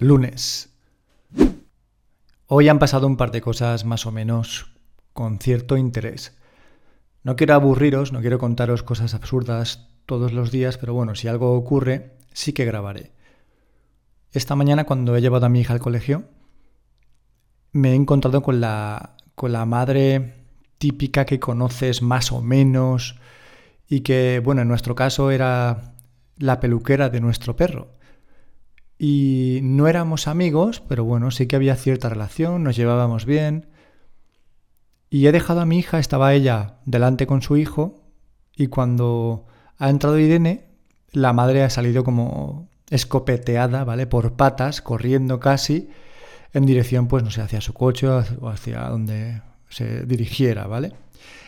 Lunes. Hoy han pasado un par de cosas más o menos con cierto interés. No quiero aburriros, no quiero contaros cosas absurdas todos los días, pero bueno, si algo ocurre, sí que grabaré. Esta mañana cuando he llevado a mi hija al colegio, me he encontrado con la, con la madre típica que conoces más o menos y que, bueno, en nuestro caso era la peluquera de nuestro perro. Y no éramos amigos, pero bueno, sí que había cierta relación, nos llevábamos bien. Y he dejado a mi hija, estaba ella delante con su hijo, y cuando ha entrado Irene, la madre ha salido como escopeteada, ¿vale? Por patas, corriendo casi, en dirección, pues no sé, hacia su coche o hacia donde se dirigiera, ¿vale?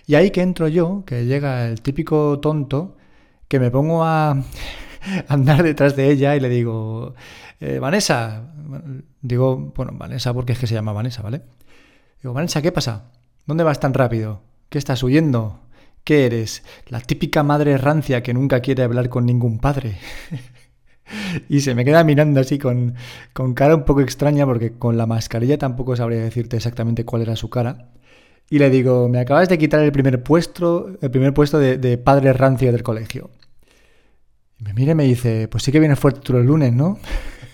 Y ahí que entro yo, que llega el típico tonto, que me pongo a andar detrás de ella y le digo, eh, Vanessa, digo, bueno, Vanessa porque es que se llama Vanessa, ¿vale? Digo, Vanessa, ¿qué pasa? ¿Dónde vas tan rápido? ¿Qué estás huyendo? ¿Qué eres? La típica madre rancia que nunca quiere hablar con ningún padre. y se me queda mirando así con, con cara un poco extraña porque con la mascarilla tampoco sabría decirte exactamente cuál era su cara. Y le digo, me acabas de quitar el primer puesto, el primer puesto de, de padre rancio del colegio. Me mira y me dice, pues sí que vienes fuerte tú los lunes, ¿no?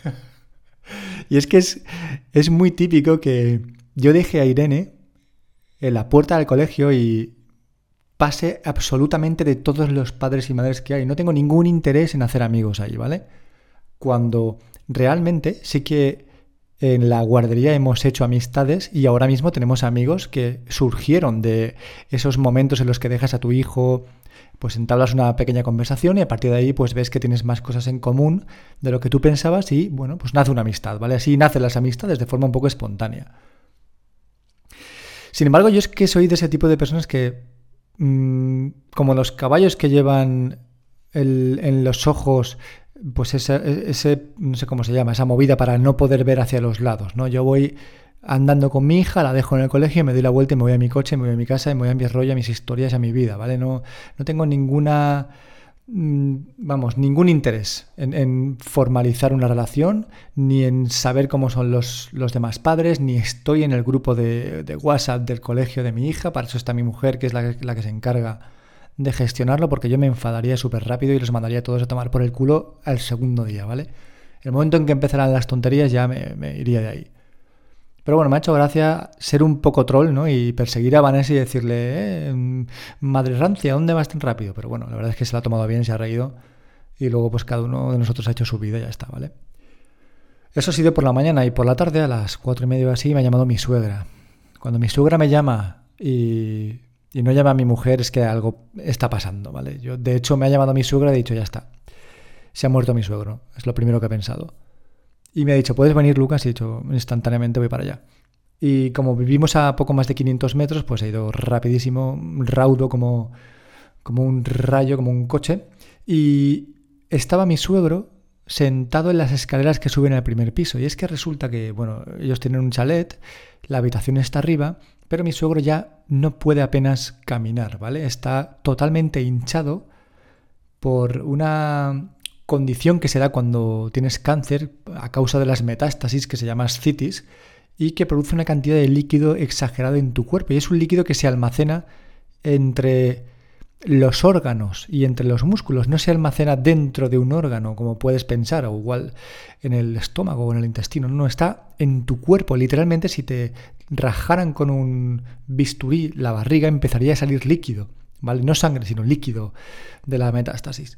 y es que es, es muy típico que yo deje a Irene en la puerta del colegio y pase absolutamente de todos los padres y madres que hay. No tengo ningún interés en hacer amigos ahí, ¿vale? Cuando realmente sí que en la guardería hemos hecho amistades y ahora mismo tenemos amigos que surgieron de esos momentos en los que dejas a tu hijo pues entablas una pequeña conversación y a partir de ahí pues ves que tienes más cosas en común de lo que tú pensabas y bueno, pues nace una amistad, ¿vale? Así nacen las amistades de forma un poco espontánea. Sin embargo, yo es que soy de ese tipo de personas que, mm, como los caballos que llevan en los ojos, pues ese, ese, no sé cómo se llama, esa movida para no poder ver hacia los lados, ¿no? Yo voy andando con mi hija, la dejo en el colegio, me doy la vuelta y me voy a mi coche, me voy a mi casa me voy a mi rollo, a mis historias, a mi vida, ¿vale? No, no tengo ninguna, mm, vamos, ningún interés en, formalizar una relación, ni en saber cómo son los, los demás padres, ni estoy en el grupo de, WhatsApp del colegio de mi hija, para eso está mi mujer, que es la, la que se encarga de gestionarlo, porque yo me enfadaría súper rápido y los mandaría a todos a tomar por el culo al segundo día, ¿vale? El momento en que empezaran las tonterías ya me iría de ahí. Pero bueno, me ha hecho gracia ser un poco troll, ¿no? Y perseguir a Vanessa y decirle, eh, madre rancia, ¿dónde vas tan rápido? Pero bueno, la verdad es que se la ha tomado bien, se ha reído. Y luego pues cada uno de nosotros ha hecho su vida y ya está, ¿vale? Eso ha sido por la mañana y por la tarde a las cuatro y media así me ha llamado mi suegra. Cuando mi suegra me llama y, y, no llama a mi mujer es que algo está pasando, ¿vale? Yo, de hecho, me ha llamado mi suegra y he dicho, ya está. Se ha muerto mi suegro. Es lo primero que he pensado. Y me ha dicho, ¿puedes venir, Lucas? Y he dicho, instantáneamente voy para allá. Y como vivimos a poco más de 500 metros, pues he ido rapidísimo, raudo como, como un rayo, como un coche. Y estaba mi suegro sentado en las escaleras que suben al primer piso. Y es que resulta que, bueno, ellos tienen un chalet, la habitación está arriba, pero mi suegro ya no puede apenas caminar, ¿vale? Está totalmente hinchado por una condición que se da cuando tienes cáncer a causa de las metástasis que se llama ascitis y que produce una cantidad de líquido exagerado en tu cuerpo. Y es un líquido que se almacena entre los órganos y entre los músculos. No se almacena dentro de un órgano, como puedes pensar, o igual en el estómago o en el intestino. No, está en tu cuerpo. Literalmente, si te rajaran con un bisturí la barriga, empezaría a salir líquido. ¿Vale? No sangre, sino líquido de la metástasis.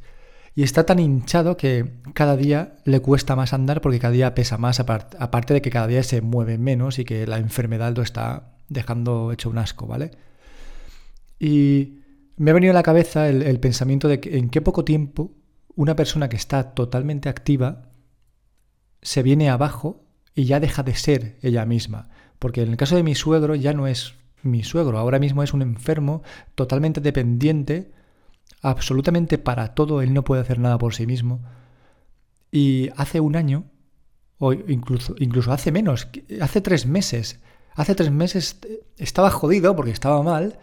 Y está tan hinchado que cada día le cuesta más andar porque cada día pesa más, aparte de que cada día se mueve menos y que la enfermedad lo está dejando hecho un asco, ¿vale? Y me ha venido a la cabeza el, pensamiento de que en qué poco tiempo una persona que está totalmente activa se viene abajo y ya deja de ser ella misma. Porque en el caso de mi suegro ya no es mi suegro, ahora mismo es un enfermo totalmente dependiente absolutamente para todo, él no puede hacer nada por sí mismo. Y hace un año, o incluso, incluso hace menos, hace tres meses, hace tres meses estaba jodido porque estaba mal,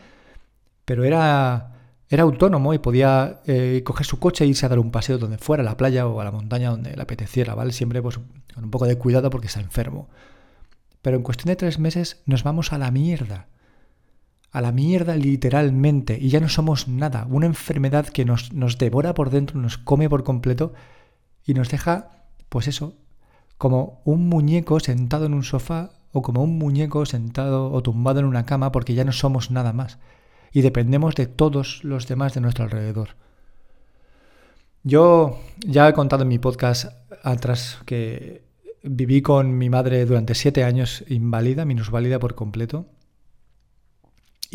pero era era autónomo y podía eh, coger su coche e irse a dar un paseo donde fuera, a la playa o a la montaña donde le apeteciera, ¿vale? Siempre pues, con un poco de cuidado porque está enfermo. Pero en cuestión de tres meses nos vamos a la mierda. A la mierda literalmente. Y ya no somos nada. Una enfermedad que nos, nos devora por dentro, nos come por completo y nos deja, pues eso, como un muñeco sentado en un sofá o como un muñeco sentado o tumbado en una cama porque ya no somos nada más y dependemos de todos los demás de nuestro alrededor. Yo ya he contado en mi podcast atrás que viví con mi madre durante siete años inválida, minusválida por completo.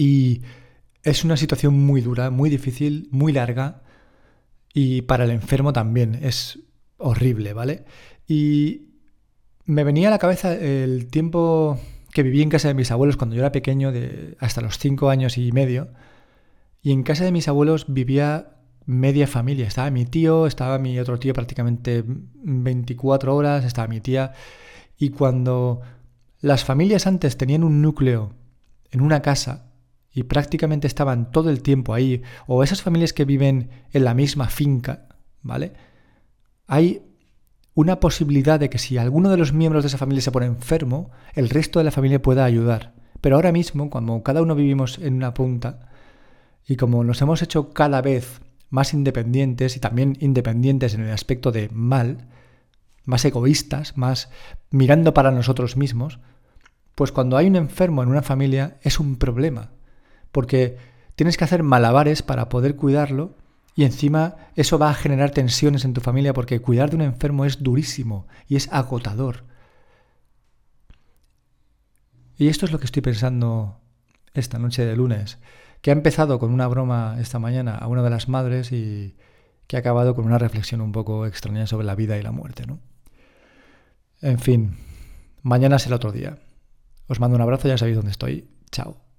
Y es una situación muy dura, muy difícil, muy larga. Y para el enfermo también es horrible, ¿vale? Y me venía a la cabeza el tiempo que viví en casa de mis abuelos cuando yo era pequeño, de hasta los cinco años y medio. Y en casa de mis abuelos vivía media familia. Estaba mi tío, estaba mi otro tío prácticamente 24 horas, estaba mi tía. Y cuando las familias antes tenían un núcleo en una casa y prácticamente estaban todo el tiempo ahí, o esas familias que viven en la misma finca, ¿vale? Hay una posibilidad de que si alguno de los miembros de esa familia se pone enfermo, el resto de la familia pueda ayudar. Pero ahora mismo, cuando cada uno vivimos en una punta, y como nos hemos hecho cada vez más independientes y también independientes en el aspecto de mal, más egoístas, más mirando para nosotros mismos, pues cuando hay un enfermo en una familia es un problema, porque tienes que hacer malabares para poder cuidarlo y encima eso va a generar tensiones en tu familia porque cuidar de un enfermo es durísimo y es agotador. Y esto es lo que estoy pensando esta noche de lunes, que ha empezado con una broma esta mañana a una de las madres y que ha acabado con una reflexión un poco extraña sobre la vida y la muerte, ¿no? En fin, mañana será otro día. Os mando un abrazo, ya sabéis dónde estoy. Chao.